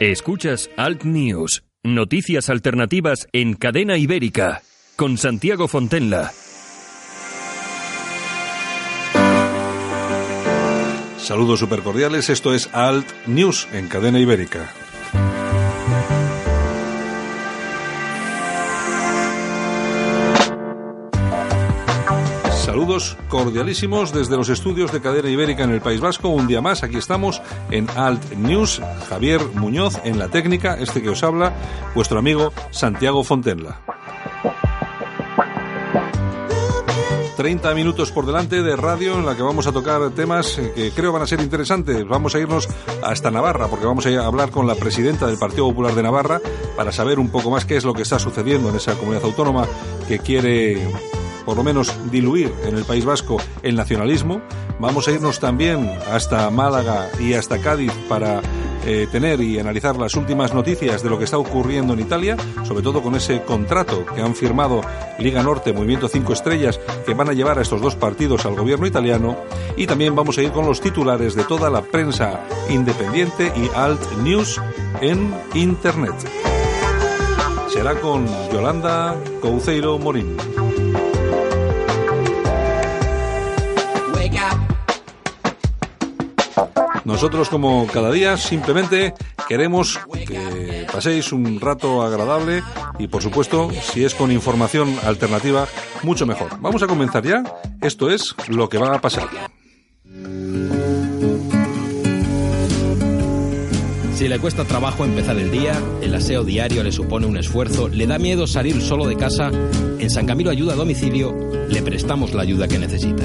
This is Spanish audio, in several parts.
Escuchas Alt News, noticias alternativas en cadena ibérica, con Santiago Fontenla. Saludos supercordiales, esto es Alt News en cadena ibérica. Saludos cordialísimos desde los estudios de Cadena Ibérica en el País Vasco. Un día más, aquí estamos en Alt News. Javier Muñoz en la técnica, este que os habla, vuestro amigo Santiago Fontenla. 30 minutos por delante de radio en la que vamos a tocar temas que creo van a ser interesantes. Vamos a irnos hasta Navarra porque vamos a hablar con la presidenta del Partido Popular de Navarra para saber un poco más qué es lo que está sucediendo en esa comunidad autónoma que quiere por lo menos diluir en el País Vasco el nacionalismo. Vamos a irnos también hasta Málaga y hasta Cádiz para eh, tener y analizar las últimas noticias de lo que está ocurriendo en Italia, sobre todo con ese contrato que han firmado Liga Norte, Movimiento 5 Estrellas, que van a llevar a estos dos partidos al gobierno italiano. Y también vamos a ir con los titulares de toda la prensa independiente y alt news en Internet. Será con Yolanda Couceiro Morín. Nosotros, como cada día, simplemente queremos que paséis un rato agradable y, por supuesto, si es con información alternativa, mucho mejor. Vamos a comenzar ya. Esto es lo que va a pasar. Si le cuesta trabajo empezar el día, el aseo diario le supone un esfuerzo, le da miedo salir solo de casa, en San Camilo Ayuda a Domicilio le prestamos la ayuda que necesita.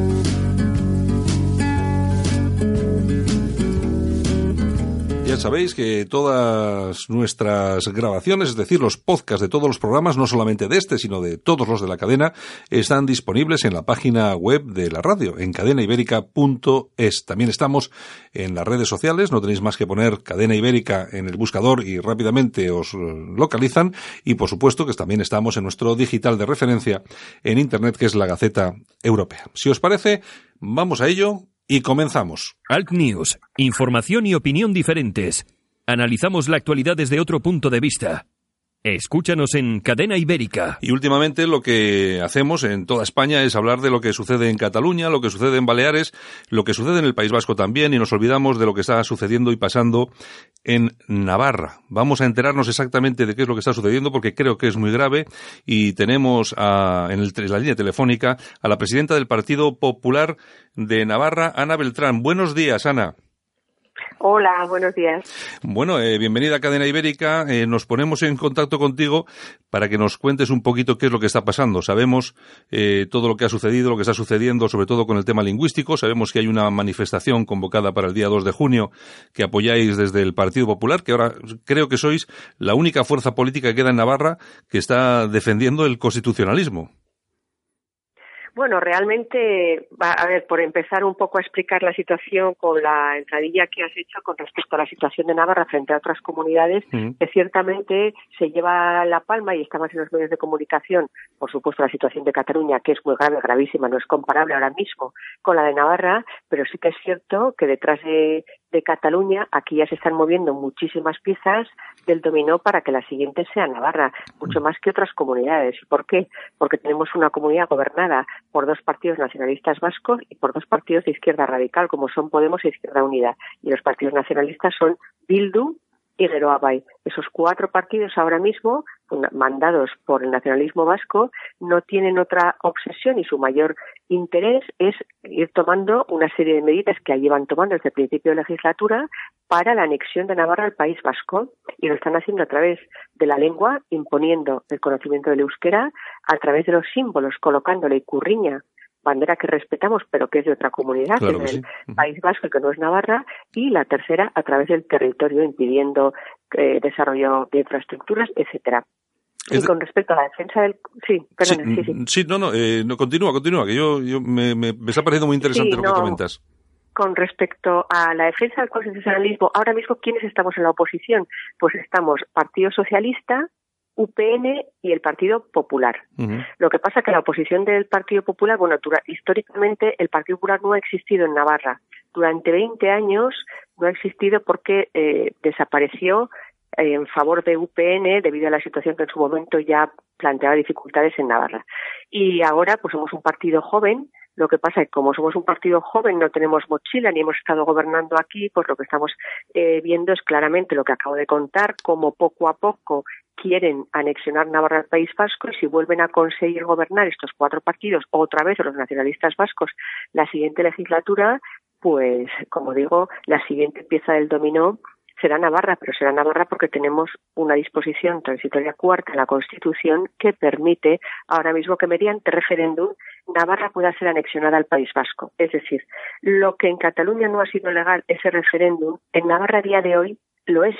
Sabéis que todas nuestras grabaciones, es decir, los podcasts de todos los programas, no solamente de este, sino de todos los de la cadena, están disponibles en la página web de la radio, en cadenaibérica.es. También estamos en las redes sociales, no tenéis más que poner Cadena Ibérica en el buscador y rápidamente os localizan. Y por supuesto que también estamos en nuestro digital de referencia en Internet, que es la Gaceta Europea. Si os parece, vamos a ello y comenzamos. Alt News. Información y opinión diferentes. Analizamos la actualidad desde otro punto de vista. Escúchanos en Cadena Ibérica. Y últimamente lo que hacemos en toda España es hablar de lo que sucede en Cataluña, lo que sucede en Baleares, lo que sucede en el País Vasco también, y nos olvidamos de lo que está sucediendo y pasando en Navarra. Vamos a enterarnos exactamente de qué es lo que está sucediendo porque creo que es muy grave y tenemos a, en, el, en la línea telefónica a la presidenta del Partido Popular de Navarra, Ana Beltrán. Buenos días, Ana. Hola, buenos días. Bueno, eh, bienvenida a Cadena Ibérica. Eh, nos ponemos en contacto contigo para que nos cuentes un poquito qué es lo que está pasando. Sabemos eh, todo lo que ha sucedido, lo que está sucediendo, sobre todo con el tema lingüístico. Sabemos que hay una manifestación convocada para el día 2 de junio que apoyáis desde el Partido Popular, que ahora creo que sois la única fuerza política que queda en Navarra que está defendiendo el constitucionalismo. Bueno, realmente, va, a ver, por empezar un poco a explicar la situación con la entradilla que has hecho con respecto a la situación de Navarra frente a otras comunidades, que ciertamente se lleva la palma y estamos en los medios de comunicación, por supuesto, la situación de Cataluña, que es muy grave, gravísima, no es comparable ahora mismo con la de Navarra, pero sí que es cierto que detrás de, de Cataluña, aquí ya se están moviendo muchísimas piezas del dominó para que la siguiente sea Navarra, mucho más que otras comunidades. ¿Y por qué? Porque tenemos una comunidad gobernada por dos partidos nacionalistas vascos y por dos partidos de izquierda radical, como son Podemos e Izquierda Unida. Y los partidos nacionalistas son Bildu y Geroabay. Esos cuatro partidos ahora mismo, mandados por el nacionalismo vasco, no tienen otra obsesión y su mayor interés es ir tomando una serie de medidas que llevan tomando desde el principio de legislatura para la anexión de Navarra al País Vasco y lo están haciendo a través de la lengua, imponiendo el conocimiento del euskera, a través de los símbolos, colocándole curriña bandera que respetamos, pero que es de otra comunidad, que es el País Vasco, que no es Navarra, y la tercera a través del territorio, impidiendo eh, desarrollo de infraestructuras, etcétera. Y con respecto a la defensa del... Sí, perdón, sí, sí. Sí, no, no, eh, no, continúa, continúa, que yo, yo me, me, me está pareciendo muy interesante lo que comentas con respecto a la defensa del constitucionalismo, ahora mismo, ¿quiénes estamos en la oposición? Pues estamos Partido Socialista, UPN y el Partido Popular. Lo que pasa es que la oposición del Partido Popular, bueno, históricamente el Partido Popular no ha existido en Navarra. Durante 20 años no ha existido porque eh, desapareció en favor de UPN debido a la situación que en su momento ya planteaba dificultades en Navarra. Y ahora pues somos un partido joven lo que pasa es que como somos un partido joven, no tenemos mochila ni hemos estado gobernando aquí, pues lo que estamos eh, viendo es claramente lo que acabo de contar, cómo poco a poco quieren anexionar Navarra al País Vasco y si vuelven a conseguir gobernar estos cuatro partidos otra vez los nacionalistas vascos la siguiente legislatura, pues como digo, la siguiente pieza del dominó será Navarra, pero será Navarra porque tenemos una disposición transitoria cuarta en la Constitución que permite ahora mismo que mediante referéndum Navarra pueda ser anexionada al País Vasco. Es decir, lo que en Cataluña no ha sido legal, ese referéndum, en Navarra a día de hoy lo es.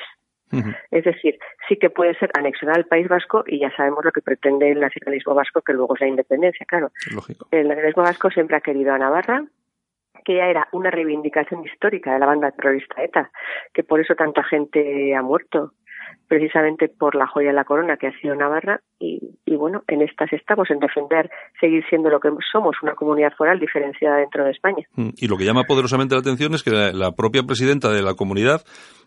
Es decir, sí que puede ser anexionada al País Vasco y ya sabemos lo que pretende el nacionalismo vasco, que luego es la independencia, claro. El nacionalismo vasco siempre ha querido a Navarra, que ya era una reivindicación histórica de la banda terrorista ETA, que por eso tanta gente ha muerto, precisamente por la joya de la corona que ha sido Navarra, y, bueno, en estas estamos, en defender, seguir siendo lo que somos, una comunidad foral diferenciada dentro de España. Mm, y lo que llama poderosamente la atención es que la, propia presidenta de la comunidad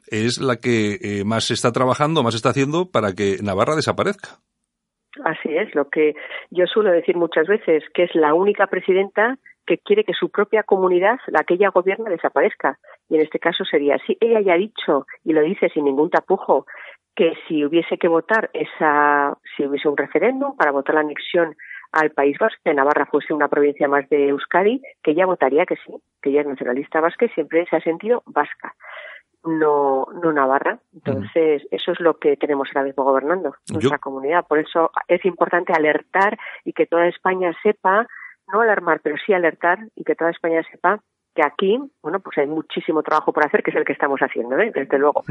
es la que eh, más está trabajando, más está haciendo para que Navarra desaparezca. Así es, lo que yo suelo decir muchas veces, que es la única presidenta que quiere que su propia comunidad, la que ella gobierna, desaparezca. Y en este caso sería así. Ella ya ha dicho, y lo dice sin ningún tapujo, que si hubiese que votar esa, si hubiese un referéndum para votar la anexión al País Vasco, que Navarra fuese una provincia más de Euskadi, que ella votaría que sí, que ella es nacionalista vasca y siempre se ha sentido vasca no, no Navarra. Entonces, eso es lo que tenemos ahora mismo gobernando, nuestra comunidad. Por eso es importante alertar y que toda España sepa no alarmar, pero sí alertar y que toda España sepa que aquí, bueno, pues hay muchísimo trabajo por hacer, que es el que estamos haciendo, ¿eh? desde luego,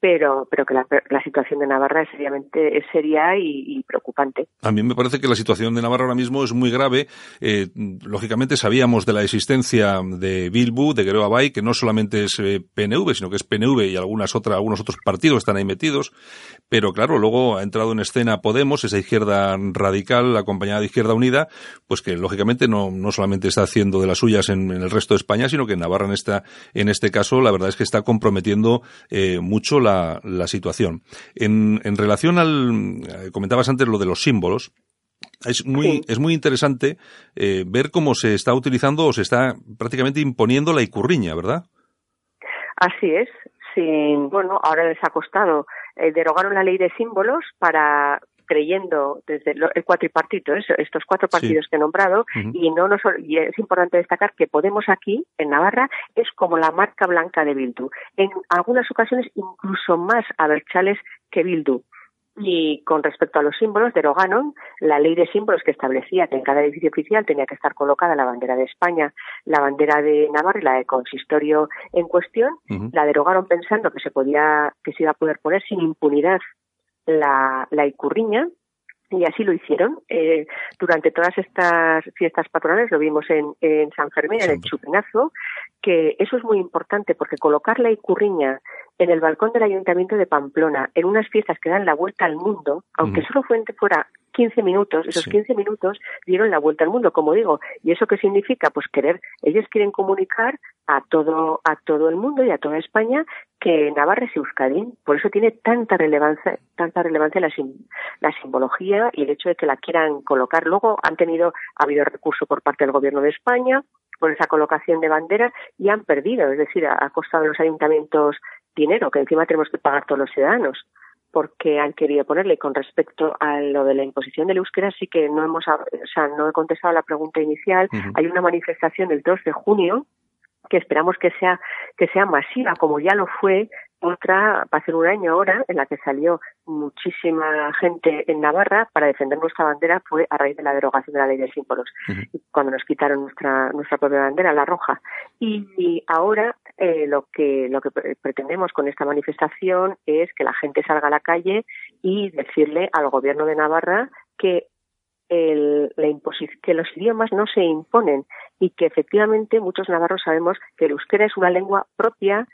pero, pero que la, situación de Navarra es seriamente es seria y, preocupante. A mí me parece que la situación de Navarra ahora mismo es muy grave. Eh, lógicamente sabíamos de la existencia de Bilbu, de Guerrero Abay, que no solamente es eh, PNV, sino que es PNV y algunas otras, algunos otros partidos están ahí metidos, pero claro, luego ha entrado en escena Podemos, esa izquierda radical, acompañada de Izquierda Unida, pues que lógicamente no, no solamente está haciendo de las suyas en el resto de España, sino que Navarra en, esta, en este caso la verdad es que está comprometiendo eh, mucho la, la situación. En, en relación al, eh, comentabas antes lo de los símbolos, es muy, es muy interesante eh, ver cómo se está utilizando o se está prácticamente imponiendo la icurriña, ¿verdad? Así es. Sin, bueno, ahora les ha costado. Eh, derogaron la ley de símbolos para creyendo desde el cuatripartito, estos cuatro partidos que he nombrado, y no y es importante destacar que Podemos aquí, en Navarra, es como la marca blanca de Bildu. En algunas ocasiones incluso más aberchales que Bildu. Y con respecto a los símbolos, derogaron la ley de símbolos que establecía que en cada edificio oficial tenía que estar colocada la bandera de España, la bandera de Navarra y la del consistorio en cuestión. La derogaron pensando que se podía, que se iba a poder poner sin impunidad la, la icurriña, y así lo hicieron. Eh, durante todas estas fiestas patronales, lo vimos en, en San Fermín, en el Chupinazo, que eso es muy importante porque colocar la icurriña en el balcón del Ayuntamiento de Pamplona, en unas fiestas que dan la vuelta al mundo, aunque solo fuera 15 minutos, esos 15 minutos dieron la vuelta al mundo, como digo. ¿Y eso qué significa? Pues querer, ellos quieren comunicar a todo, a todo el mundo y a toda España que Navarra es Euskadi. Por eso tiene tanta relevancia, tanta relevancia la, la simbología y el hecho de que la quieran colocar. Luego han tenido, ha habido recurso por parte del Gobierno de España por esa colocación de banderas y han perdido, es decir, ha costado a los ayuntamientos dinero que encima tenemos que pagar todos los ciudadanos porque han querido ponerle. con respecto a lo de la imposición del euskera, sí que no hemos, o sea, no he contestado la pregunta inicial. Hay una manifestación el 2 de junio que esperamos que sea que sea masiva, como ya lo fue otra, va a ser un año ahora, en la que salió muchísima gente en Navarra para defender nuestra bandera, fue a raíz de la derogación de la ley de símbolos, cuando nos quitaron nuestra, nuestra propia bandera, la roja. Y, ahora eh, lo que lo que pretendemos con esta manifestación es que la gente salga a la calle y decirle al gobierno de Navarra que el, la que los idiomas no se imponen y que efectivamente muchos navarros sabemos que el euskera es una lengua propia,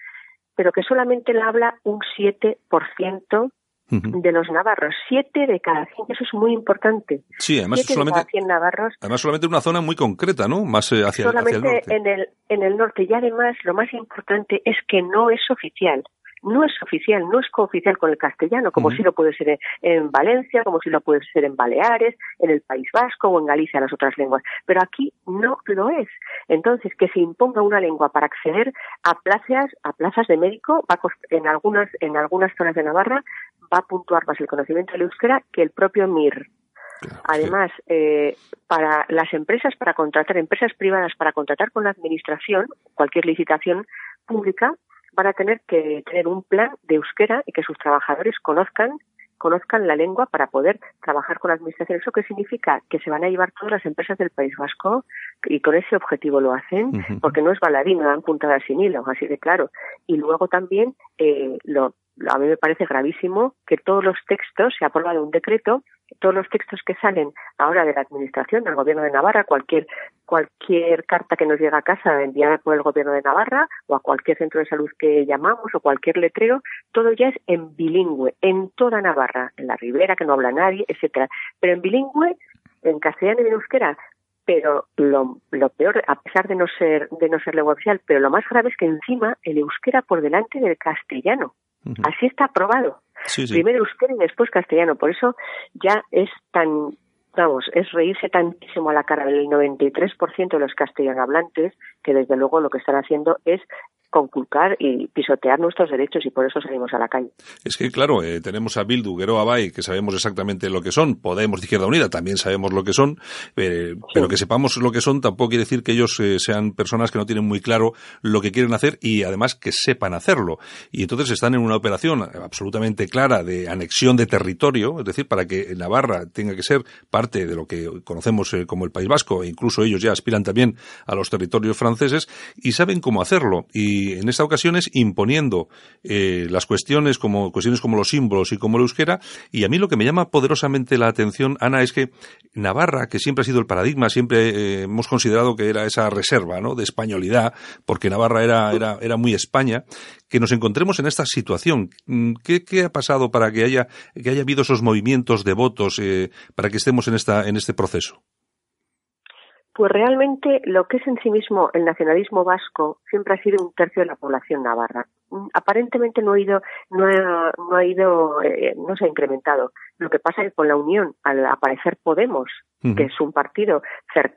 pero que solamente la habla un 7% de los navarros, siete de cada cien, eso es muy importante. Sí, además solamente, navarros. Además solamente una zona muy concreta, ¿no? Más eh, hacia, solamente hacia el norte. en el en el norte y además lo más importante es que no es oficial no es oficial, no es cooficial con el castellano, como si lo puede ser en, Valencia, como si lo puede ser en Baleares, en el País Vasco o en Galicia, las otras lenguas. Pero aquí no lo es. Entonces, que se imponga una lengua para acceder a plazas, a plazas de médico, va en algunas, en algunas zonas de Navarra, va a puntuar más el conocimiento del euskera que el propio MIR. Además, eh, para las empresas, para contratar, empresas privadas, para contratar con la administración, cualquier licitación pública, van a tener que tener un plan de euskera y que sus trabajadores conozcan conozcan la lengua para poder trabajar con la administración. ¿Eso qué significa? Que se van a llevar todas las empresas del País Vasco y con ese objetivo lo hacen, porque no es baladín, no dan puntadas sin hilo, así de claro. Y luego también eh, lo, a mí me parece gravísimo que todos los textos, se ha aprobado un decreto, todos los textos que salen ahora de la Administración, del Gobierno de Navarra, cualquier, cualquier carta que nos llega a casa enviada por el Gobierno de Navarra o a cualquier centro de salud que llamamos o cualquier letrero, todo ya es en bilingüe, en toda Navarra, en la Ribera, que no habla nadie, etcétera. Pero en bilingüe, en castellano y en euskera, pero lo, lo, peor, a pesar de no ser de no ser lengua oficial, pero lo más grave es que encima el euskera por delante del castellano. Así está aprobado. Primero euskera y después castellano. Por eso ya es tan, vamos, es reírse tantísimo a la cara del 93% de los castellanohablantes que desde luego lo que están haciendo es conculcar y pisotear nuestros derechos y por eso salimos a la calle. Es que, claro, eh, tenemos a Bildu, Guero Abay, que sabemos exactamente lo que son, Podemos de Izquierda Unida también sabemos lo que son, eh, pero que sepamos lo que son tampoco quiere decir que ellos eh, sean personas que no tienen muy claro lo que quieren hacer y además que sepan hacerlo. Y entonces están en una operación absolutamente clara de anexión de territorio, es decir, para que Navarra tenga que ser parte de lo que conocemos como el País Vasco, e incluso ellos ya aspiran también a los territorios franceses y saben cómo hacerlo. Y en esta ocasión es imponiendo eh, las cuestiones como cuestiones como los símbolos y como el euskera y a mí lo que me llama poderosamente la atención Ana es que Navarra que siempre ha sido el paradigma siempre eh, hemos considerado que era esa reserva ¿no? de españolidad porque Navarra era era era muy España que nos encontremos en esta situación qué, qué ha pasado para que haya que haya habido esos movimientos de votos eh, para que estemos en esta en este proceso pues realmente lo que es en sí mismo el nacionalismo vasco siempre ha sido un tercio de la población navarra. Mm, aparentemente no ha ido, no ha, no ha ido, eh, no se ha incrementado. Lo que pasa es que con la unión, al aparecer Podemos, que es un partido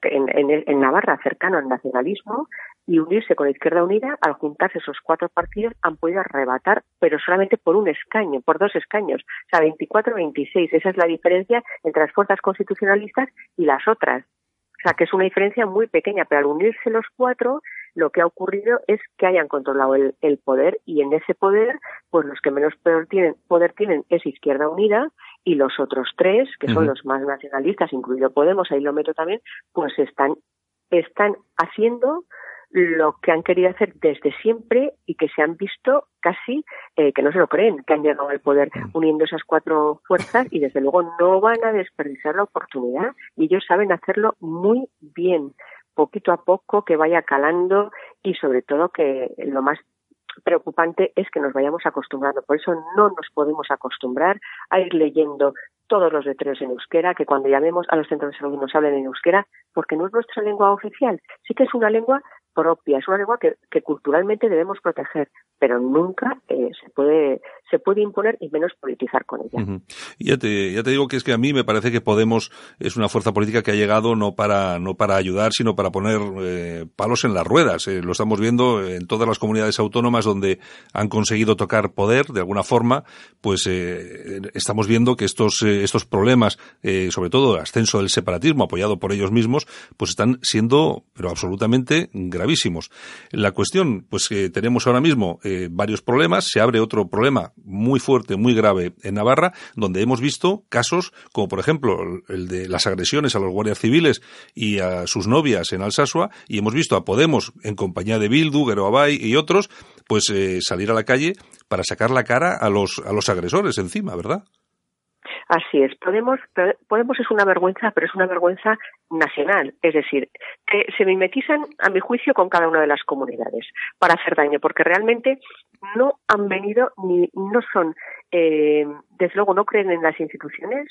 en, en, en, Navarra cercano al nacionalismo, y unirse con la Izquierda Unida, al juntarse esos cuatro partidos, han podido arrebatar, pero solamente por un escaño, por dos escaños, o sea, 24-26. Esa es la diferencia entre las fuerzas constitucionalistas y las otras. O sea, que es una diferencia muy pequeña, pero al unirse los cuatro, lo que ha ocurrido es que hayan controlado el, poder y en ese poder, pues los que menos poder tienen, poder tienen es Izquierda Unida y los otros tres, que son los más nacionalistas, incluido Podemos, ahí lo meto también, pues están, están haciendo lo que han querido hacer desde siempre y que se han visto casi eh, que no se lo creen, que han llegado al poder mm. uniendo esas cuatro fuerzas y desde luego no van a desperdiciar la oportunidad y ellos saben hacerlo muy bien, poquito a poco, que vaya calando y sobre todo que lo más preocupante es que nos vayamos acostumbrando. Por eso no nos podemos acostumbrar a ir leyendo todos los letreros en euskera, que cuando llamemos a los centros de salud nos hablen en euskera, porque no es nuestra lengua oficial. Sí que es una lengua propia, es una lengua que, culturalmente debemos proteger, pero nunca eh, se puede se puede imponer y menos politizar con ella. ya, te, ya te digo que es que a mí me parece que Podemos es una fuerza política que ha llegado no para no para ayudar, sino para poner eh, palos en las ruedas. Eh, lo estamos viendo en todas las comunidades autónomas donde han conseguido tocar poder de alguna forma, pues estamos viendo que estos estos problemas, sobre todo el ascenso del separatismo apoyado por ellos mismos, pues están siendo pero absolutamente graves La cuestión, pues que tenemos ahora mismo eh, varios problemas, se abre otro problema muy fuerte, muy grave en Navarra, donde hemos visto casos como por ejemplo el de las agresiones a los guardias civiles y a sus novias en Alsasua, y hemos visto a Podemos en compañía de Bildu, Guero Abay y otros, pues eh, salir a la calle para sacar la cara a los, a los agresores encima, ¿verdad? Así es. Podemos, Podemos es una vergüenza, pero es una vergüenza nacional. Es decir, que se mimetizan, a mi juicio, con cada una de las comunidades para hacer daño, porque realmente no han venido ni no son, eh, desde luego, no creen en las instituciones,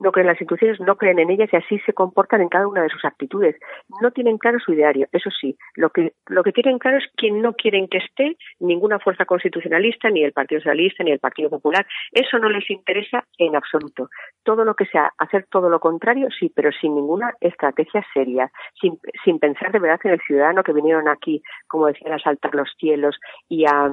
no creen en las instituciones, no creen en ellas y así se comportan en cada una de sus actitudes. No tienen claro su ideario, eso sí, lo que, lo que tienen claro es que no quieren que esté ninguna fuerza constitucionalista, ni el Partido Socialista, ni el Partido Popular. Eso no les interesa en absoluto. Todo lo que sea hacer todo lo contrario, sí, pero sin ninguna estrategia seria, sin, sin pensar de verdad en el ciudadano que vinieron aquí, como decían, a saltar los cielos y a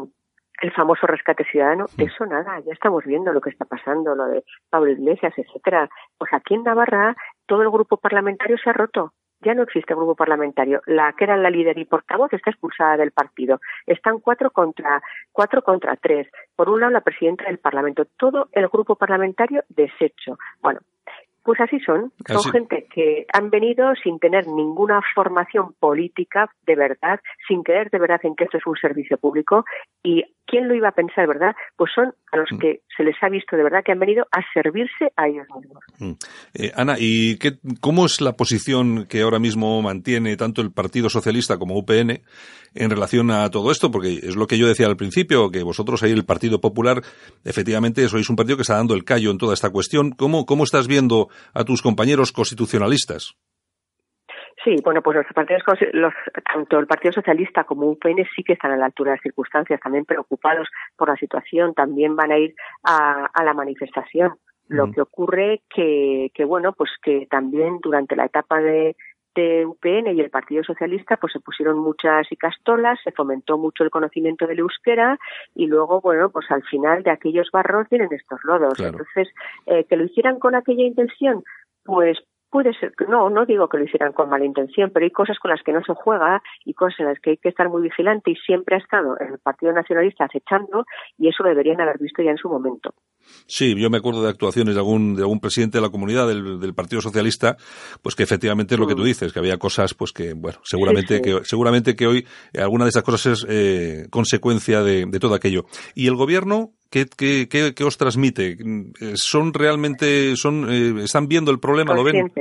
el famoso rescate ciudadano, eso nada, ya estamos viendo lo que está pasando, lo de Pablo Iglesias, etcétera. Pues aquí en Navarra todo el grupo parlamentario se ha roto. Ya no existe grupo parlamentario. La que era la líder y portavoz está expulsada del partido. Están cuatro contra cuatro contra tres. Por un lado la presidenta del Parlamento. Todo el grupo parlamentario deshecho. Bueno, pues así son. Son gente que han venido sin tener ninguna formación política de verdad, sin creer de verdad en que esto es un servicio público. Y quién lo iba a pensar, ¿verdad? Pues son a los mm. que se les ha visto de verdad que han venido a servirse a ellos mismos. Mm. Eh, Ana, ¿y qué, cómo es la posición que ahora mismo mantiene tanto el Partido Socialista como UPN en relación a todo esto? Porque es lo que yo decía al principio, que vosotros ahí, el Partido Popular, efectivamente sois un partido que está dando el callo en toda esta cuestión. ¿Cómo, cómo estás viendo a tus compañeros constitucionalistas? Sí, bueno, pues los partidos, los, tanto el Partido Socialista como UPN sí que están a la altura de las circunstancias, también preocupados por la situación, también van a ir a, la manifestación. Lo que ocurre que, que, bueno, pues que también durante la etapa de, de UPN y el Partido Socialista pues se pusieron muchas y castolas, se fomentó mucho el conocimiento del euskera y luego, bueno, pues al final de aquellos barros vienen estos lodos. Entonces, eh, que lo hicieran con aquella intención, pues Puede ser, no, no digo que lo hicieran con mala intención, pero hay cosas con las que no se juega y cosas en las que hay que estar muy vigilante y siempre ha estado el Partido Nacionalista acechando y eso lo deberían haber visto ya en su momento. Sí, yo me acuerdo de actuaciones de algún, de algún presidente de la comunidad del, Partido Socialista, pues que efectivamente es lo que tú mm. dices, que había cosas, pues que, bueno, seguramente que, seguramente que hoy eh, alguna de esas cosas es eh, consecuencia de, de todo aquello. Y el gobierno, ¿Qué, qué, qué, os transmite? ¿Son realmente, son, eh, están viendo el problema, lo ven?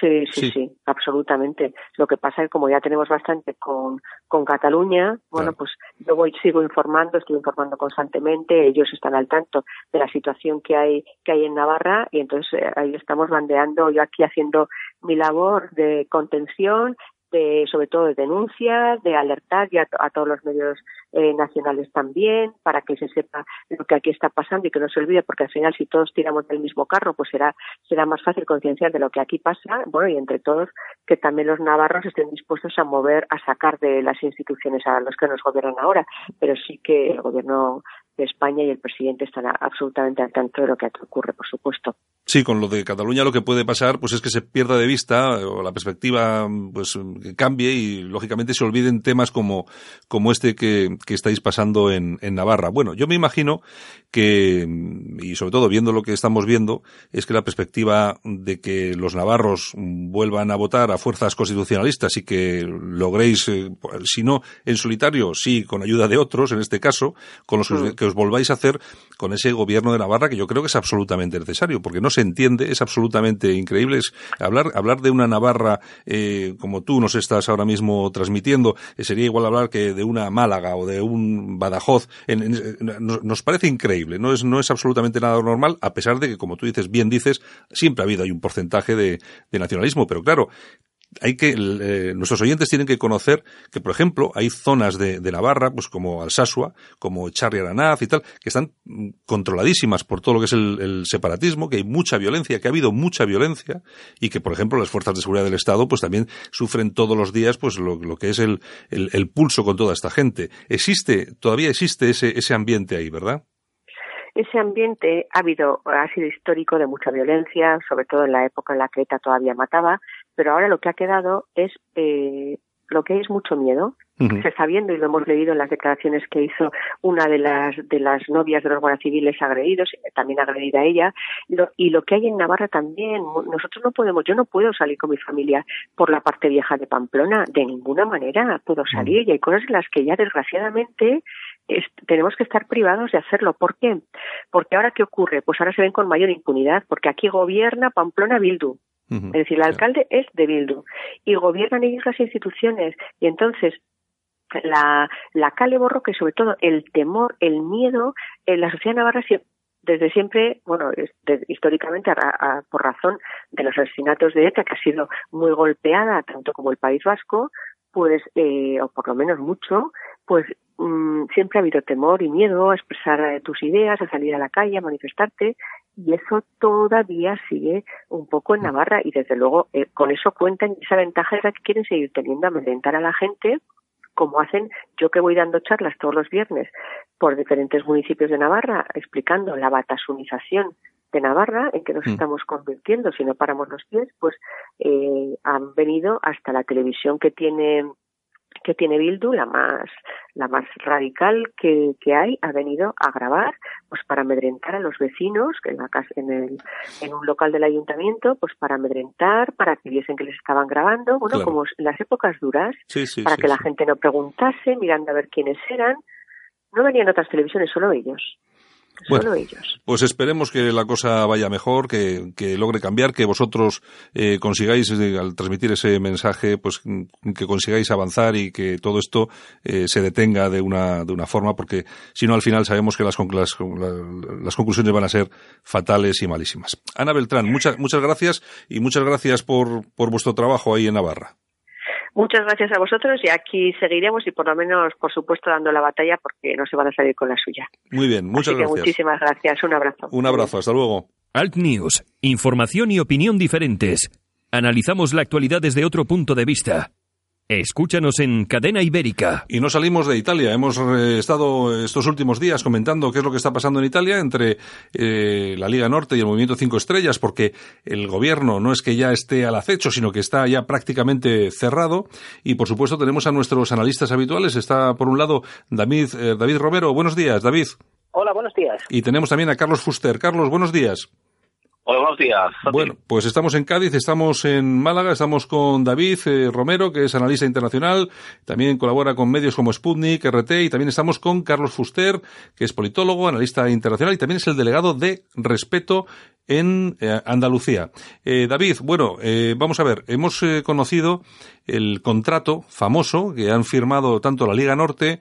Sí, sí, sí, absolutamente. Lo que pasa es que como ya tenemos bastante con, con Cataluña, bueno, pues yo voy, sigo informando, estoy informando constantemente, ellos están al tanto de la situación que hay, que hay en Navarra y entonces eh, ahí estamos bandeando, yo aquí haciendo mi labor de contención, de, sobre todo de denuncias, de alertar ya a, todos los medios eh, nacionales también, para que se sepa lo que aquí está pasando y que no se olvide, porque al final si todos tiramos del mismo carro, pues será, será más fácil concienciar de lo que aquí pasa, bueno, y entre todos que también los navarros estén dispuestos a mover, a sacar de las instituciones a los que nos gobiernan ahora, pero sí que el gobierno de España y el presidente están absolutamente al tanto de lo que ocurre, por supuesto. Sí, con lo de Cataluña lo que puede pasar pues es que se pierda de vista o la perspectiva pues cambie y lógicamente se olviden temas como, como este que, que estáis pasando en, en Navarra. Bueno, yo me imagino que, y sobre todo viendo lo que estamos viendo, es que la perspectiva de que los navarros vuelvan a votar a fuerzas constitucionalistas y que logréis, eh, si no en solitario, sí con ayuda de otros, en este caso, con los que os volváis a hacer con ese gobierno de Navarra que yo creo que es absolutamente necesario, porque no se entiende, es absolutamente increíble. Es hablar, hablar de una Navarra eh, como tú nos estás ahora mismo transmitiendo, eh, sería igual hablar que de una Málaga o de un Badajoz. nos, parece increíble, no es, no es absolutamente nada normal, a pesar de que, como tú dices, bien dices, siempre ha habido hay un porcentaje de nacionalismo, pero claro, hay que, eh, nuestros oyentes tienen que conocer que, por ejemplo, hay zonas de, Navarra, pues como Alsasua, como Charri Aranaz y tal, que están controladísimas por todo lo que es el, separatismo, que hay mucha violencia, que ha habido mucha violencia y que, por ejemplo, las fuerzas de seguridad del Estado, pues también sufren todos los días, pues lo, que es el, el, pulso con toda esta gente. Existe, todavía existe ese, ese ambiente ahí, ¿verdad? Ese ambiente ha habido, ha sido histórico de mucha violencia, sobre todo en la época en la que ETA todavía mataba, pero ahora lo que ha quedado es, eh, lo que hay es mucho miedo, Se está viendo y lo hemos leído en las declaraciones que hizo una de las de las novias de los guardias civiles agredidos, también agredida a ella. y lo que hay en Navarra también, nosotros no podemos, yo no puedo salir con mi familia por la parte vieja de Pamplona, de ninguna manera puedo salir y hay cosas en las que ya desgraciadamente tenemos que estar privados de hacerlo. ¿Por qué? Porque ahora qué ocurre? Pues ahora se ven con mayor impunidad, porque aquí gobierna Pamplona Bildu. Es decir, el alcalde es de Bildu y gobiernan ellos las instituciones y entonces la, la cale borro que sobre todo el temor, el miedo en la sociedad navarra desde siempre, bueno, históricamente por razón de los asesinatos de ETA, que ha sido muy golpeada, tanto como el País Vasco, pues, eh, o por lo menos mucho, pues mm, siempre ha habido temor y miedo a expresar eh, tus ideas, a salir a la calle, a manifestarte, y eso todavía sigue un poco en mm. Navarra, y desde luego eh, con eso cuentan, esa ventaja es la que quieren seguir teniendo, amedrentar a la gente, como hacen yo que voy dando charlas todos los viernes por diferentes municipios de Navarra, explicando la batasunización de Navarra, en que nos mm. estamos convirtiendo si no paramos los pies, pues eh, han venido hasta la televisión que tiene que tiene Bildu, la más, la más radical que, que hay, ha venido a grabar, pues para amedrentar a los vecinos, que en la casa, en el, en un local del ayuntamiento, pues para amedrentar, para que viesen que les estaban grabando, bueno, como en las épocas duras, para que la gente no preguntase, mirando a ver quiénes eran. No venían otras televisiones, solo ellos. Bueno, ellos. Pues esperemos que la cosa vaya mejor, que, logre cambiar, que vosotros eh, consigáis, eh, al transmitir ese mensaje, pues que consigáis avanzar y que todo esto eh, se detenga de una, de una forma, porque si no, al final sabemos que las, las, las, conclusiones van a ser fatales y malísimas. Ana Beltrán, muchas, muchas gracias y muchas gracias por, por vuestro trabajo ahí en Navarra. Muchas gracias a vosotros y aquí seguiremos y por lo menos, por supuesto, dando la batalla porque no se van a salir con la suya. Muy bien, muchas gracias. muchísimas gracias. Un abrazo. Un abrazo, hasta luego. Alt News, información y opinión diferentes. Analizamos la actualidad desde otro punto de vista. Escúchanos en Cadena Ibérica. Y no salimos de Italia. Hemos eh, estado estos últimos días comentando qué es lo que está pasando en Italia entre eh, la Liga Norte y el Movimiento Cinco Estrellas, porque el gobierno no es que ya esté al acecho, sino que está ya prácticamente cerrado. Y por supuesto tenemos a nuestros analistas habituales. Está por un lado David, eh, David Romero. Buenos días, David. Hola, buenos días. Y tenemos también a Carlos Fuster. Carlos, buenos días. Buenos días. Bueno, pues estamos en Cádiz, estamos en Málaga, estamos con David eh, Romero, que es analista internacional, también colabora con medios como Sputnik, RT, y también estamos con Carlos Fuster, que es politólogo, analista internacional y también es el delegado de Respeto en eh, Andalucía. Eh, David, bueno, vamos a ver, hemos conocido el contrato famoso que han firmado tanto la Liga Norte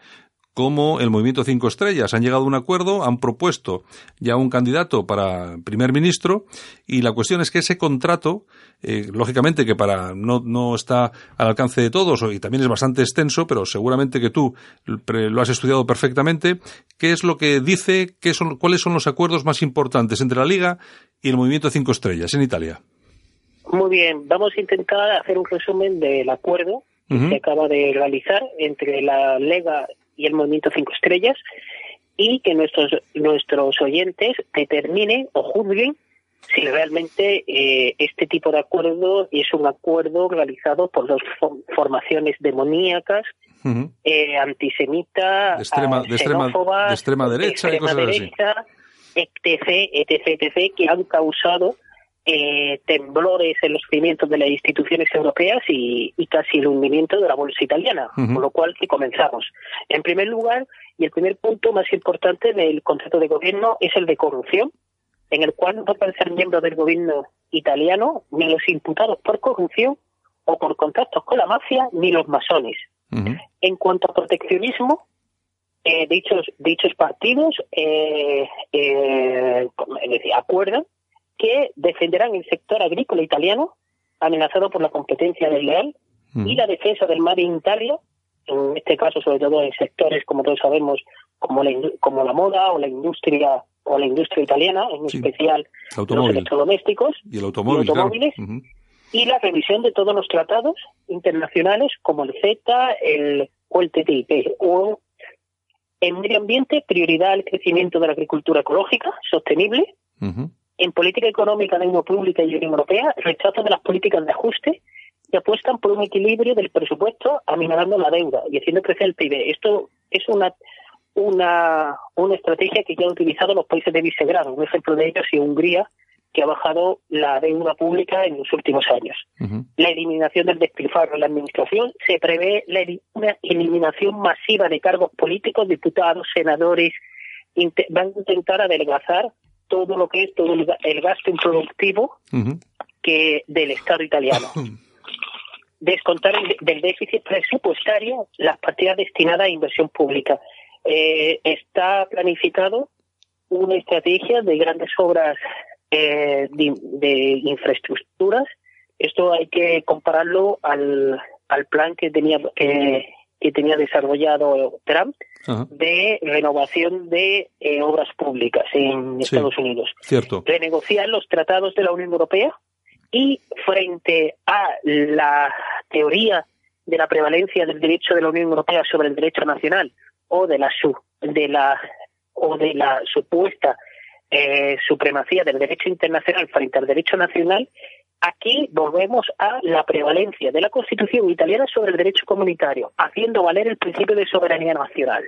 como el Movimiento Cinco Estrellas. Han llegado a un acuerdo, han propuesto ya un candidato para primer ministro y la cuestión es que ese contrato, eh, lógicamente que para no, no está al alcance de todos y también es bastante extenso, pero seguramente que tú lo has estudiado perfectamente, ¿qué es lo que dice, qué son, cuáles son los acuerdos más importantes entre la Liga y el Movimiento Cinco Estrellas en Italia? Muy bien, vamos a intentar hacer un resumen del acuerdo que se acaba de realizar entre la Lega y el Movimiento Cinco Estrellas y que nuestros nuestros oyentes determinen o juzguen si realmente eh, este tipo de acuerdo es un acuerdo realizado por dos formaciones demoníacas, eh, antisemita, extrema, de extrema, de extrema derecha y cosas derecha, etc, etc, etc, que han causado eh, temblores en los cimientos de las instituciones europeas y, casi el hundimiento de la bolsa italiana, con lo cual que comenzamos. En primer lugar, y el primer punto más importante del contrato de gobierno es el de corrupción, en el cual no pueden ser miembros del gobierno italiano ni los imputados por corrupción o por contactos con la mafia ni los masones. En cuanto a proteccionismo, eh, dichos dichos partidos eh, eh, acuerdan que defenderán el sector agrícola italiano amenazado por la competencia desleal mm. y la defensa del mar Italia, en este caso sobre todo en sectores como todos sabemos como la, como la moda o la industria o la industria italiana, en especial los electrodomésticos y, el automóvil, automóviles, y la revisión de todos los tratados internacionales como el Z el, o el TTIP. O en medio ambiente, prioridad al crecimiento de la agricultura ecológica sostenible, en política económica de la Unión Pública y Unión Europea, rechazo de las políticas de ajuste que apuestan por un equilibrio del presupuesto aminorando la deuda y haciendo crecer el PIB. Esto es una una, una estrategia que ya han utilizado los países de Visegrado. Un ejemplo de ello es Hungría, que ha bajado la deuda pública en los últimos años. La eliminación del despilfarro en la administración se prevé la, una eliminación masiva de cargos políticos, diputados, senadores. van a intentar adelgazar todo lo que es todo el, gasto improductivo que del Estado italiano. Descontar del déficit presupuestario las partidas destinadas a inversión pública. Eh, está planificado una estrategia de grandes obras eh, de, infraestructuras. Esto hay que compararlo al, al plan que tenía que, que tenía desarrollado Trump de renovación de eh, obras públicas en Estados Unidos. Cierto. Renegociar los tratados de la Unión Europea y frente a la teoría de la prevalencia del derecho de la Unión Europea sobre el derecho nacional o de la de la o de la supuesta eh, supremacía del derecho internacional frente al derecho nacional, aquí volvemos a la prevalencia de la Constitución italiana sobre el derecho comunitario, haciendo valer el principio de soberanía nacional.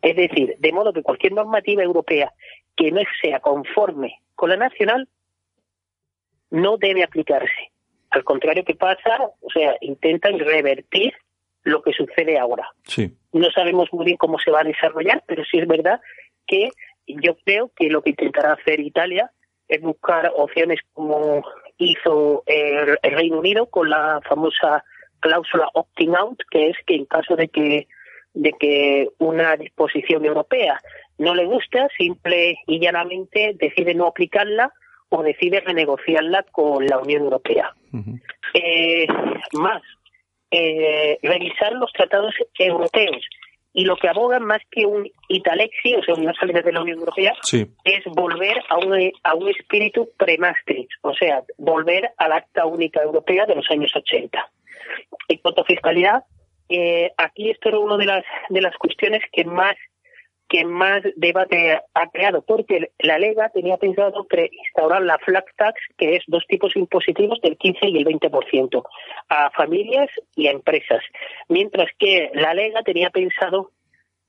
Es decir, de modo que cualquier normativa europea que no sea conforme con la nacional no debe aplicarse. Al contrario que pasa, o sea, intentan revertir lo que sucede ahora. Sí. No sabemos muy bien cómo se va a desarrollar, pero sí es verdad que yo creo que lo que intentará hacer Italia es buscar opciones como hizo el, Reino Unido con la famosa cláusula opting out, que es que en caso de que de que una disposición europea no le gusta, simple y llanamente decide no aplicarla o decide renegociarla con la Unión Europea. eh, más, eh, revisar los tratados europeos. Y lo que abogan más que un italexi, o sea, una salida de la Unión Europea, es volver a un, a un espíritu pre-Maastricht, o sea, volver al Acta Única Europea de los años 80. En cuanto a fiscalidad, eh, aquí esto era una de las, de las cuestiones que más que más debate ha creado, porque la Lega tenía pensado instaurar la flat tax, que es dos tipos impositivos del 15 y el 20%, a familias y a empresas, mientras que la Lega tenía pensado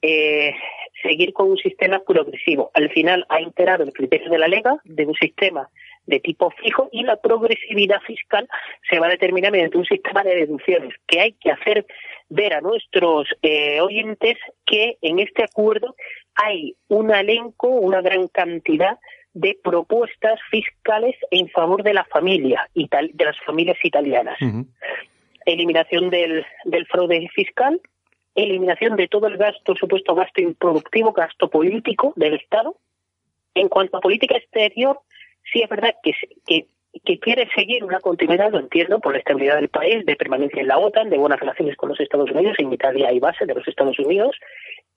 eh, seguir con un sistema progresivo. Al final ha enterado el criterio de la Lega de un sistema de tipo fijo y la progresividad fiscal se va a determinar mediante un sistema de deducciones que hay que hacer ver a nuestros eh, oyentes que en este acuerdo hay un elenco, una gran cantidad de propuestas fiscales en favor de la familia, de las familias italianas. Eliminación del, del fraude fiscal, eliminación de todo el gasto, supuesto gasto improductivo, gasto político del Estado. En cuanto a política exterior, sí es verdad que, que que quiere seguir una continuidad, lo entiendo, por la estabilidad del país, de permanencia en la OTAN, de buenas relaciones con los Estados Unidos, en Italia hay base de los Estados Unidos,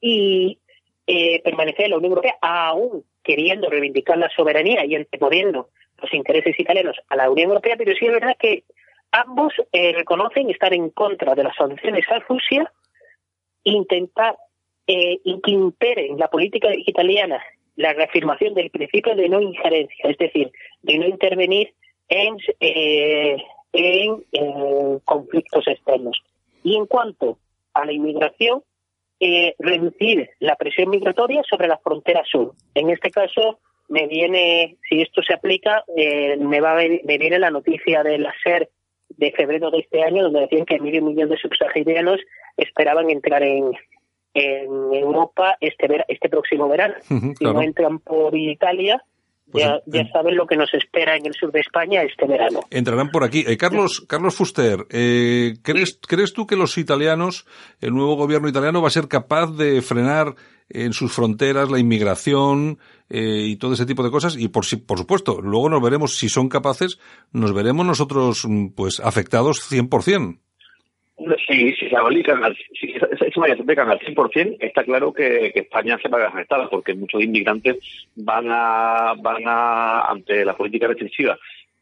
y eh, permanecer en la Unión Europea, aún queriendo reivindicar la soberanía y anteponiendo los intereses italianos a la Unión Europea, pero sí es verdad que ambos eh, reconocen estar en contra de las sanciones a Rusia, intentar eh, que imperen la política italiana la reafirmación del principio de no injerencia, es decir, de no intervenir en, eh, en, conflictos externos. Y en cuanto a la inmigración, eh, reducir la presión migratoria sobre la frontera sur. En este caso, me viene, si esto se aplica, eh, me va a venir, me viene la noticia de la SER de febrero de este año, donde decían que medio millón de subsaharianos esperaban entrar en, en Europa este este próximo verano. Si no entran por Italia, pues ya, ya saben lo que nos espera en el sur de España este verano. Entrarán por aquí. Eh, Carlos, Carlos Fuster, eh, ¿crees, ¿crees tú que los italianos, el nuevo gobierno italiano, va a ser capaz de frenar en sus fronteras la inmigración eh, y todo ese tipo de cosas? Y por, por supuesto, luego nos veremos, si son capaces, nos veremos nosotros mm, pues afectados 100%. Si, si se aplican al, si se aplican al 100%, está claro que, España se va a afectada porque muchos inmigrantes van a, van a, ante la política restrictiva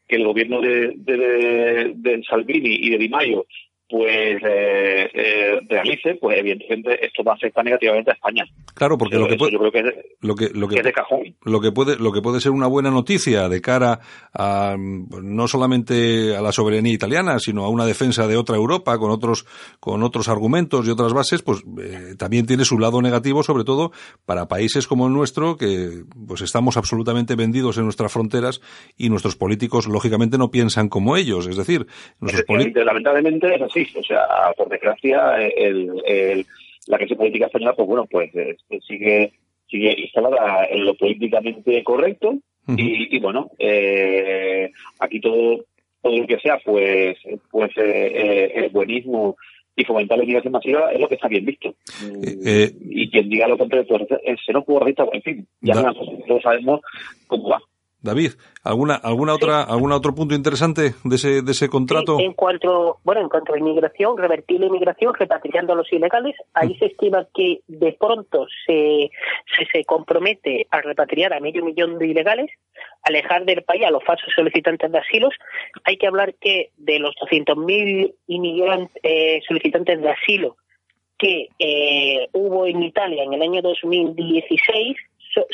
que el gobierno de, de, de Salvini y de Di Maio pues eh, eh, realice, pues evidentemente esto va a afectar negativamente a España. Claro, porque lo que, puede, creo que lo que, lo que, de cajón. Lo que puede, lo que puede ser una buena noticia de cara a no solamente a la soberanía italiana, sino a una defensa de otra Europa con otros, con otros argumentos y otras bases, pues eh, también tiene su lado negativo, sobre todo para países como el nuestro, que pues estamos absolutamente vendidos en nuestras fronteras y nuestros políticos lógicamente no piensan como ellos, es decir, nuestros lamentablemente es así, o sea, por desgracia el, el, la crisis política española, pues bueno, pues eh, sigue sigue instalada en lo políticamente correcto y, bueno, eh, aquí todo todo lo que sea, pues pues eh, el buenismo y fomentar la inmigración masiva es lo que está bien visto. y quien diga lo contrario, pues se no puede en fin, ya no sabemos cómo va. David, ¿alguna alguna otra algún otro punto interesante de ese de ese contrato? en cuanto bueno en cuanto a inmigración, revertir la inmigración, repatriando a los ilegales, ahí mm. se estima que de pronto se, se, compromete a repatriar a medio millón de ilegales, alejar del país a los falsos solicitantes de asilos. Hay que hablar que de los 200.000 inmigrantes eh, solicitantes de asilo que eh, hubo en Italia en el año 2016,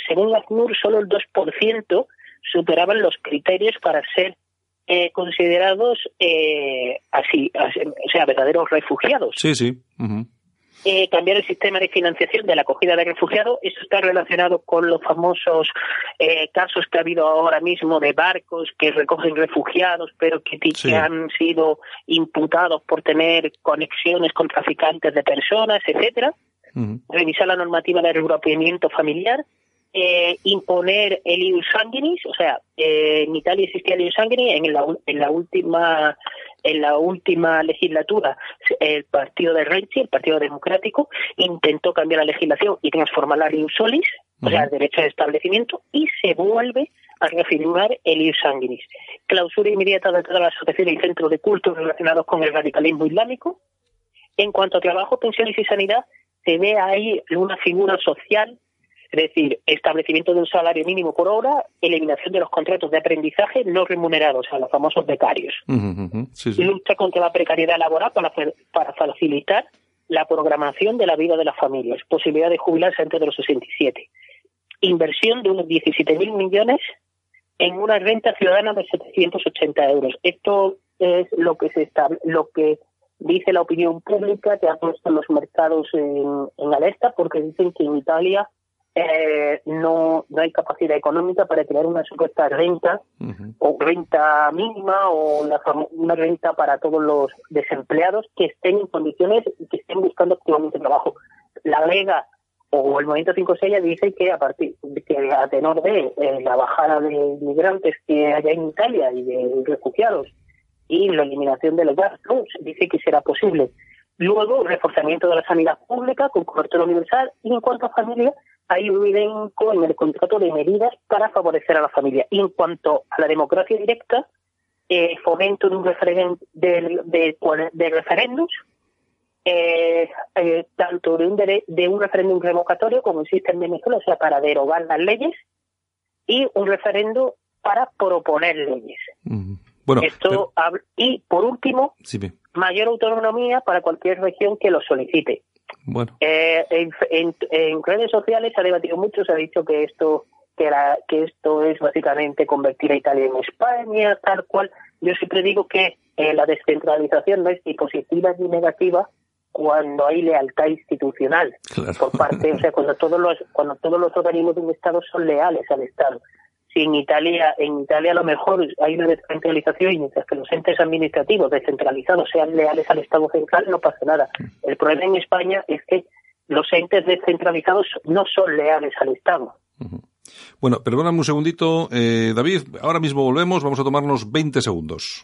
según la CNUR, solo el 2% superaban los criterios para ser eh, considerados eh, así, o sea, verdaderos refugiados. Sí, sí. eh, cambiar el sistema de financiación de la acogida de refugiados, eso está relacionado con los famosos eh, casos que ha habido ahora mismo de barcos que recogen refugiados, pero que, han sido imputados por tener conexiones con traficantes de personas, etcétera. Revisar la normativa de reagrupamiento familiar eh, imponer el ius sanguinis, o sea, eh, en Italia existía el ius sanguinis, en la, en la última en la última legislatura el partido de Renzi, el Partido Democrático, intentó cambiar la legislación y transformarla en ius solis, o sea, el derecho de establecimiento, y se vuelve a reafirmar el ius sanguinis. Clausura inmediata de todas las asociaciones y centros de culto relacionados con el radicalismo islámico. En cuanto a trabajo, pensiones y sanidad, se ve ahí una figura social es decir, establecimiento de un salario mínimo por hora, eliminación de los contratos de aprendizaje no remunerados, o sea, los famosos becarios. Lucha contra la precariedad laboral para, para facilitar la programación de la vida de las familias, posibilidad de jubilarse antes de los 67. Inversión de unos 17.000 millones en una renta ciudadana de 780 euros. Esto es lo que se está, lo que dice la opinión pública que ha puesto los mercados en, en alerta porque dicen que en Italia eh, no, no hay capacidad económica para crear una supuesta renta o renta mínima o una, renta para todos los desempleados que estén en condiciones y que estén buscando activamente trabajo. La Lega o el Movimiento 56 dice que a partir que a tenor de eh, la bajada de inmigrantes que haya en Italia y de refugiados y la eliminación de los gastos, dice que será posible. Luego, reforzamiento de la sanidad pública con cobertura universal y en cuanto a familia, hay un elenco en el contrato de medidas para favorecer a la familia. Y en cuanto a la democracia directa, eh, fomento de un referéndum de, de, referéndums, eh, eh, tanto de un, de un referéndum revocatorio como existe en Venezuela, o sea, para derogar las leyes, y un referéndum para proponer leyes. Bueno, Esto y por último, mayor autonomía para cualquier región que lo solicite. Bueno. Eh, en, redes sociales se ha debatido mucho, se ha dicho que esto que, que esto es básicamente convertir a Italia en España, tal cual. Yo siempre digo que eh, la descentralización no es ni positiva ni negativa cuando hay lealtad institucional por parte, o sea, cuando todos los cuando todos los organismos de un Estado son leales al Estado en Italia, en Italia a lo mejor hay una descentralización y mientras que los entes administrativos descentralizados sean leales al Estado central, no pasa nada. El problema en España es que los entes descentralizados no son leales al Estado. Bueno, perdóname un segundito, eh, David. Ahora mismo volvemos, vamos a tomarnos 20 segundos.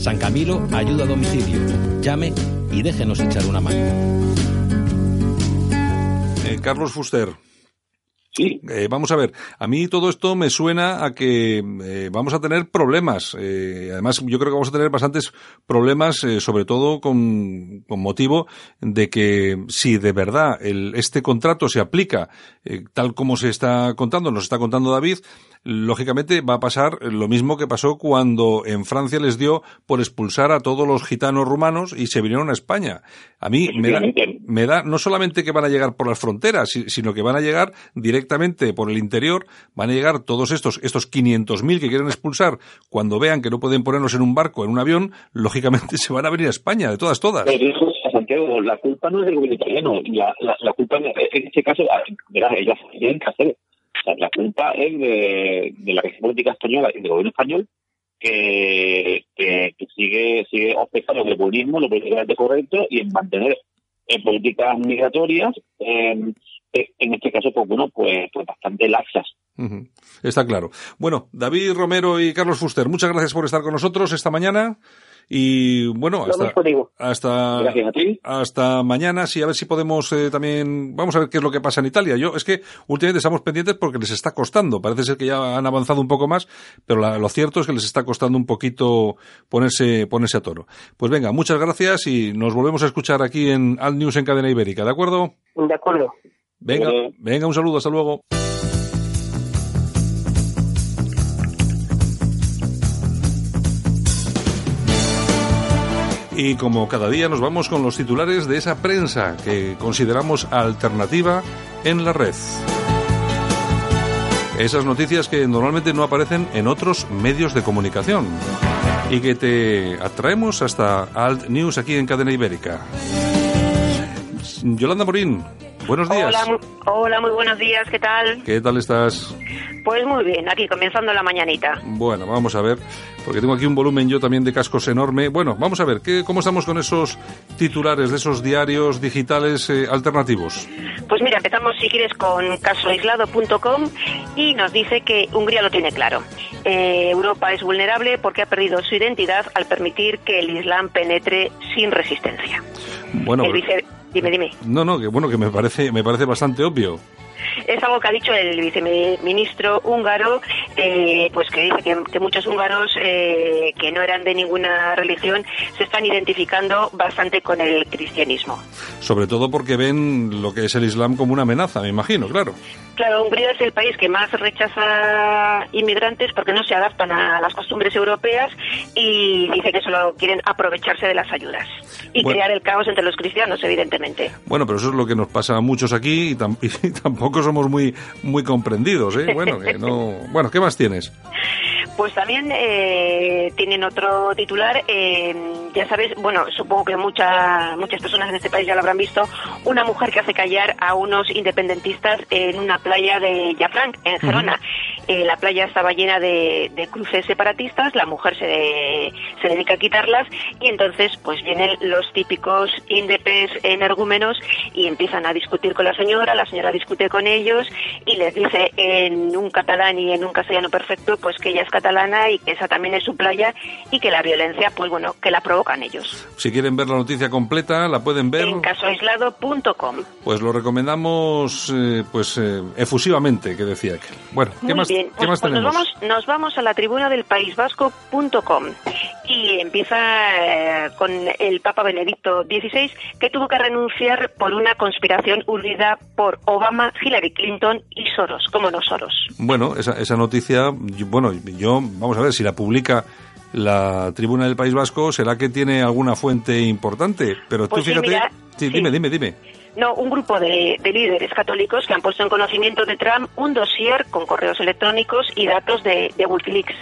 San Camilo ayuda a domicilio. Llame y déjenos echar una mano. Eh, Carlos Fuster. Sí. Eh, vamos a ver, a mí todo esto me suena a que eh, vamos a tener problemas. Eh, además, yo creo que vamos a tener bastantes problemas, eh, sobre todo con, con, motivo de que si de verdad el, este contrato se aplica eh, tal como se está contando, nos está contando David, lógicamente va a pasar lo mismo que pasó cuando en Francia les dio por expulsar a todos los gitanos rumanos y se vinieron a España. A mí me da, me da no solamente que van a llegar por las fronteras, sino que van a llegar directamente por el interior, van a llegar todos estos, estos 500.000 que quieren expulsar, cuando vean que no pueden ponernos en un barco, en un avión, lógicamente se van a venir a España, de todas, todas. Pero Santiago, la culpa no es del gobierno italiano, la, la, la culpa en este caso, verás, hacer la culpa es de, la política española y del gobierno español que, sigue sigue obcecado en el populismo, lo políticamente correcto y en mantener en políticas migratorias, eh, en este caso, pues bueno, pues, pues bastante laxas. Está claro. Bueno, David Romero y Carlos Fuster, muchas gracias por estar con nosotros esta mañana. Y bueno, hasta, hasta, hasta mañana, sí, a ver si podemos eh, también, vamos a ver qué es lo que pasa en Italia. Yo, es que últimamente estamos pendientes porque les está costando. Parece ser que ya han avanzado un poco más, pero la, lo cierto es que les está costando un poquito ponerse, ponerse a toro. Pues venga, muchas gracias y nos volvemos a escuchar aquí en Alt News en Cadena Ibérica, ¿de acuerdo? De acuerdo. Venga, venga, un saludo, hasta luego. Y como cada día nos vamos con los titulares de esa prensa que consideramos alternativa en la red. Esas noticias que normalmente no aparecen en otros medios de comunicación y que te atraemos hasta Alt News aquí en Cadena Ibérica. Yolanda Morín, buenos días. Hola, hola, muy buenos días, ¿qué tal? ¿Qué tal estás? Pues muy bien, aquí comenzando la mañanita. Bueno, vamos a ver, porque tengo aquí un volumen yo también de cascos enorme. Bueno, vamos a ver, ¿qué, ¿cómo estamos con esos titulares de esos diarios digitales eh, alternativos? Pues mira, empezamos si quieres con casoaislado.com y nos dice que Hungría lo tiene claro. Eh, Europa es vulnerable porque ha perdido su identidad al permitir que el Islam penetre sin resistencia. Bueno, el vice... Dime, dime. No, no, que bueno, que me parece, me parece bastante obvio. Es algo que ha dicho el viceministro húngaro, eh, pues que dice que, que muchos húngaros eh, que no eran de ninguna religión se están identificando bastante con el cristianismo. Sobre todo porque ven lo que es el Islam como una amenaza, me imagino, claro. Claro, Hungría es el país que más rechaza inmigrantes porque no se adaptan a las costumbres europeas y dice que solo quieren aprovecharse de las ayudas y bueno, crear el caos entre los cristianos, evidentemente. Bueno, pero eso es lo que nos pasa a muchos aquí y, tam y tampoco somos muy muy comprendidos, ¿eh? Bueno, que no... bueno, ¿qué más tienes? Pues también eh, tienen otro titular, eh, ya sabes, bueno, supongo que mucha, muchas personas en este país ya lo habrán visto, una mujer que hace callar a unos independentistas en una playa de Yafranc, en Gerona. Uh -huh. eh, la playa estaba llena de, de, cruces separatistas, la mujer se, de, se dedica a quitarlas y entonces pues vienen los típicos índepes energúmenos y empiezan a discutir con la señora, la señora discute con ellos y les dice en un catalán y en un castellano perfecto pues que ella es catalana y que esa también es su playa y que la violencia pues bueno que la provocan ellos. Si quieren ver la noticia completa la pueden ver en casoaislado.com. Pues lo recomendamos eh, pues eh, efusivamente que decía que. Bueno, ¿qué Muy más, bien. ¿qué pues, más pues tenemos? Nos vamos, nos vamos a la tribuna del y empieza eh, con el Papa Benedicto XVI que tuvo que renunciar por una conspiración urdida por Obama, Hillary Clinton y Soros, como no Soros. Bueno, esa, esa noticia, bueno, yo, vamos a ver, si la publica la tribuna del País Vasco, será que tiene alguna fuente importante, pero pues tú fíjate, sí, mira, sí, sí. dime, dime, dime. No, un grupo de, de, líderes católicos que han puesto en conocimiento de Trump un dossier con correos electrónicos y datos de, de Wikileaks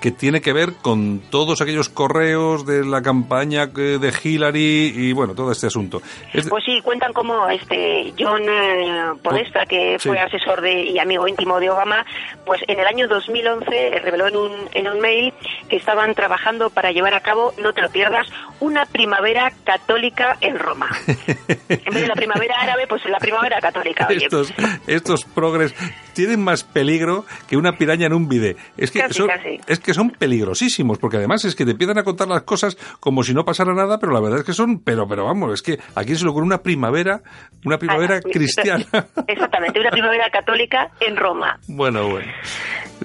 que tiene que ver con todos aquellos correos de la campaña de Hillary y bueno, todo este asunto. Es... Pues sí, cuentan como este John eh, Podesta, que fue sí. asesor de, y amigo íntimo de Obama, pues en el año 2011 reveló en un, en un mail que estaban trabajando para llevar a cabo, no te lo pierdas, una primavera católica en Roma. en vez de la primavera árabe, pues la primavera católica. Oye. Estos, estos progres tienen más peligro que una piraña en un bidé. Es que, casi, son, casi. es que que son peligrosísimos, porque además es que te empiezan a contar las cosas como si no pasara nada, pero la verdad es que son, pero, pero vamos, es que aquí se le ocurre una primavera, una primavera Ah, cristiana. Exactamente, una primavera católica en Roma. bueno, bueno.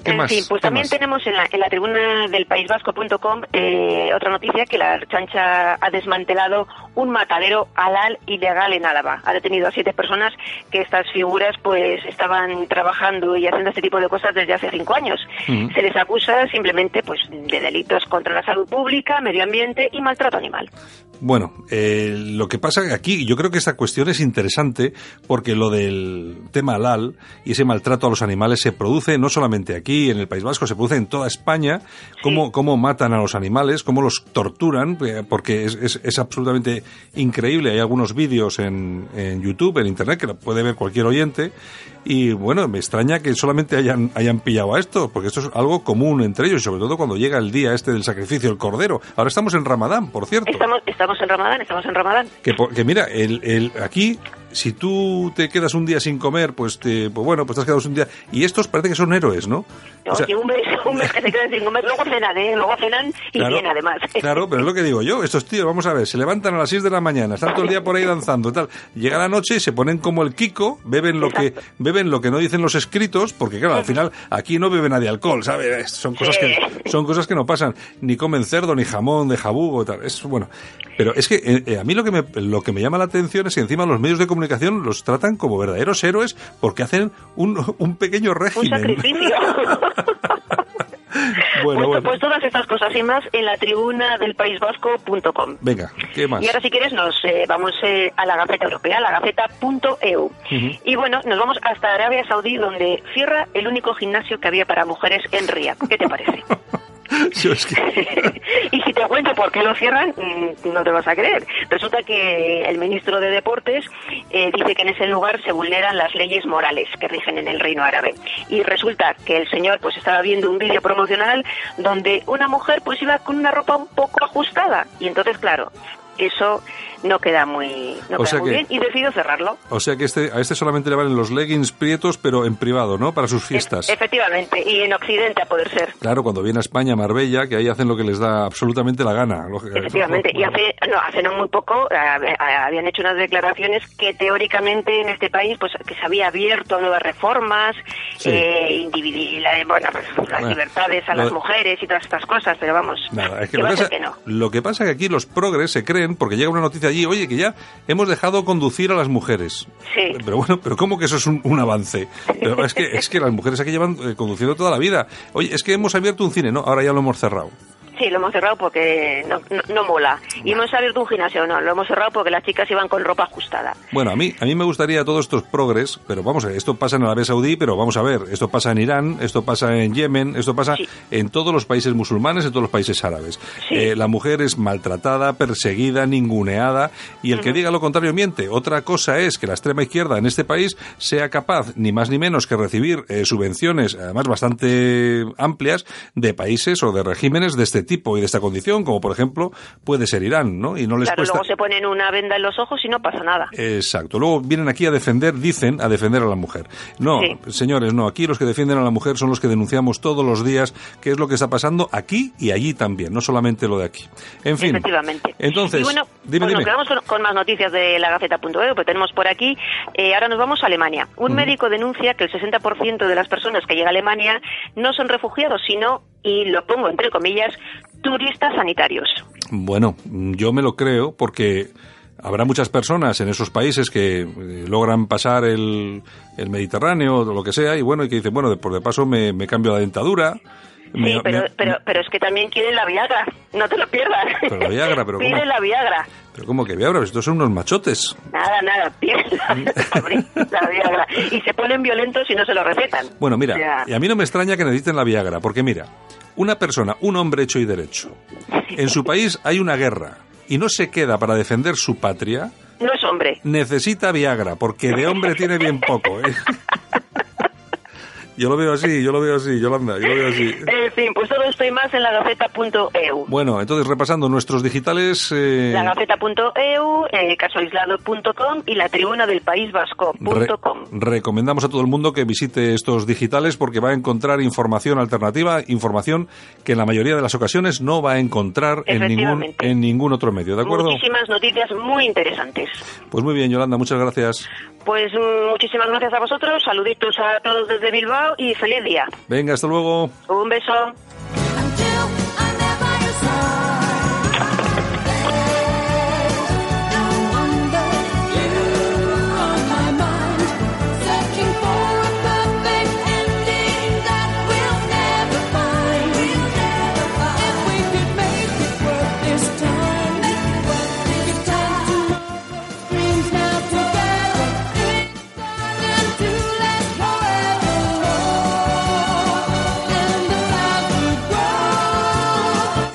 ¿Qué en más? fin, pues ¿Qué también más? tenemos en la, en la tribuna del paisvasco.com eh, otra noticia que la chancha ha desmantelado un matadero halal ilegal en Álava. Ha detenido a siete personas que estas figuras pues estaban trabajando y haciendo este tipo de cosas desde hace cinco años. Se les acusa simplemente pues de delitos contra la salud pública, medio ambiente y maltrato animal. Bueno, eh, lo que pasa aquí, yo creo que esta cuestión es interesante porque lo del tema halal y ese maltrato a los animales se produce no solamente aquí, en el País Vasco, se produce en toda España, cómo, cómo matan a los animales, cómo los torturan, eh, porque es, es, es absolutamente increíble. Hay algunos vídeos en, en YouTube, en Internet, que puede ver cualquier oyente. Y bueno, me extraña que solamente hayan, hayan pillado a esto, porque esto es algo común entre ellos, sobre todo cuando llega el día este del sacrificio del cordero. Ahora estamos en Ramadán, por cierto. Estamos, estamos en Ramadán, estamos en Ramadán. Que, que mira, el, el, aquí, si tú te quedas un día sin comer, pues, te, pues bueno, pues te has quedado un día. Y estos parece que son héroes, ¿no? No, O sea, que un mes, un mes que se quedan sin comer, luego cenan, ¿eh? Luego cenan y Claro, bien, además. Claro, pero es lo que digo yo. Estos tíos, vamos a ver, se levantan a las 6 de la mañana, están todo el día por ahí danzando y tal. Llega la noche y se ponen como el Kiko, beben lo que beben lo que no dicen los escritos, porque claro, al final aquí no bebe nadie alcohol, ¿sabes? Son cosas que son cosas que no pasan, ni comen cerdo ni jamón de jabugo tal. Es bueno, pero es que eh, eh, a mí lo que me lo que me llama la atención es que encima los medios de comunicación los tratan como verdaderos héroes porque hacen un, un pequeño un régimen. sacrificio. Bueno, Pues- bueno. Pues todas estas cosas y más en la tribuna del paisvasco.com. Venga, ¿qué más? Y ahora si quieres nos eh, vamos eh, a la Gaceta Europea, la gaceta.eu. Y bueno, nos vamos hasta Arabia Saudí donde cierra el único gimnasio que había para mujeres en Riyadh. ¿Qué te parece? Y si te cuento por qué lo cierran, mm, no te vas a creer. Resulta que el ministro de Deportes eh, dice que en ese lugar se vulneran las leyes morales que rigen en el reino árabe. Y resulta que el señor pues estaba viendo un vídeo promocional donde una mujer pues iba con una ropa un poco ajustada. Y entonces, claro, eso no queda muy, no queda muy que- bien y decidió cerrarlo. O sea que este, a este solamente le valen los leggings prietos, pero en privado, ¿no? Para sus fiestas. E- efectivamente, y en Occidente a poder ser. Claro, cuando viene a España, Marbella, que ahí hacen lo que les da absolutamente la gana. Efectivamente, y hace no, hace no muy poco habían hecho unas declaraciones que teóricamente en este país pues que se había abierto a nuevas reformas, Sí. eh, la- bueno, pues, las libertades a las mujeres y todas estas cosas, pero vamos, Nada, es que lo que, pasa, que no. lo que pasa es que aquí los progres se creen, porque llega una noticia allí, oye, que ya hemos dejado conducir a las mujeres. Sí. Pero bueno, pero ¿cómo que eso es un, un avance? Pero es que, es que las mujeres aquí llevan eh, conduciendo toda la vida. Oye, es que hemos abierto un cine, ¿no? Ahora ya lo hemos cerrado. Sí, lo hemos cerrado porque no, no, no mola. Y hemos abierto un gimnasio, no, lo hemos cerrado porque las chicas iban con ropa ajustada. Bueno, a mí, a mí me gustaría todos estos progres, pero vamos a ver, esto pasa en Arabia Saudí, pero vamos a ver, esto pasa en Irán, esto pasa en Yemen, esto pasa Sí. en todos los países musulmanes, en todos los países árabes. Sí. Eh, la mujer es maltratada, perseguida, ninguneada, y el que diga lo contrario miente. Otra cosa es que la extrema izquierda en este país sea capaz, ni más ni menos, que recibir eh, subvenciones, además bastante amplias, de países o de regímenes de este tipo y de esta condición, como por ejemplo puede ser Irán, ¿no? Y no les Claro, cuesta... luego se ponen una venda en los ojos y no pasa nada. Exacto. Luego vienen aquí a defender, dicen, a defender a la mujer. No, Sí. señores, no. Aquí los que defienden a la mujer son los que denunciamos todos los días qué es lo que está pasando aquí y allí también, no solamente lo de aquí. En fin. Efectivamente. Entonces, y bueno, dime, pues nos dime. quedamos con, con más noticias de la Gaceta.eu, pues tenemos por aquí, eh, ahora nos vamos a Alemania. Un médico denuncia que el 60% de las personas que llegan a Alemania no son refugiados, sino, y lo pongo entre comillas, turistas sanitarios. Bueno, yo me lo creo porque habrá muchas personas en esos países que eh, logran pasar el, el Mediterráneo o lo que sea y bueno, y que dicen, bueno, de- por de paso me, me cambio la dentadura. Me- sí, pero, me- pero, pero es que también quieren la Viagra, no te lo pierdas. Pero la Viagra, pero ¿cómo? Piden la Viagra. Pero ¿cómo que Viagra? Estos son unos machotes. Nada, nada, piden la, la Viagra. Y se ponen violentos y no se lo recetan. Bueno, mira, y a mí no me extraña que necesiten la Viagra, porque mira, una persona, un hombre hecho y derecho, en su país hay una guerra y no se queda para defender su patria, no es hombre. necesita Viagra, porque de hombre tiene bien poco, ¿eh? Yo lo veo así, yo lo veo así, Yolanda, yo lo veo así. fin, pues todo esto y más en lagaceta.eu. Bueno, entonces repasando nuestros digitales... Eh... Lagaceta.eu, eh, casoaislado.com y la tribuna del País Vasco.com. recomendamos a todo el mundo que visite estos digitales porque va a encontrar información alternativa, información que en la mayoría de las ocasiones no va a encontrar en ningún, en ningún otro medio, ¿de acuerdo? Muchísimas noticias muy interesantes. Pues muy bien, Yolanda, muchas gracias. Pues mm, muchísimas gracias a vosotros, saluditos a todos desde Bilbao y feliz día. Venga, hasta luego. Un beso.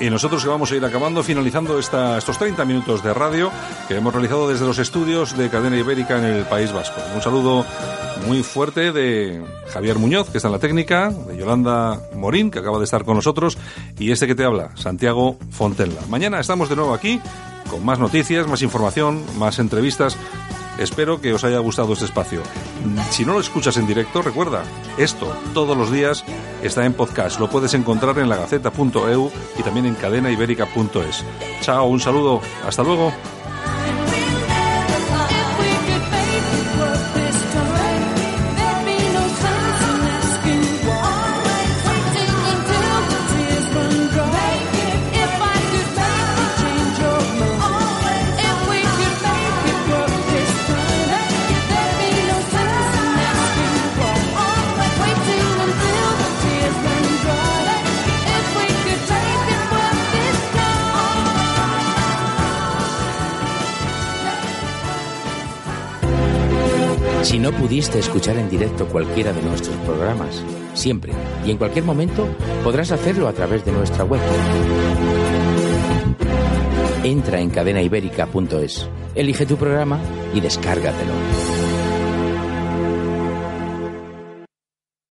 Y nosotros que vamos a ir acabando, finalizando estos 30 minutos de radio que hemos realizado desde los estudios de Cadena Ibérica en el País Vasco. Un saludo muy fuerte de Javier Muñoz, que está en la técnica, de Yolanda Morín, que acaba de estar con nosotros, y este que te habla, Santiago Fontella. Mañana estamos de nuevo aquí con más noticias, más información, más entrevistas Espero que os haya gustado este espacio. Si no lo escuchas en directo, recuerda, esto todos los días está en podcast. Lo puedes encontrar en lagaceta.eu y también en cadenaibérica.es. Chao, un saludo, hasta luego. Pudiste escuchar en directo cualquiera de nuestros programas, siempre y en cualquier momento podrás hacerlo a través de nuestra web. Entra en cadenaibérica.es, elige tu programa y descárgatelo.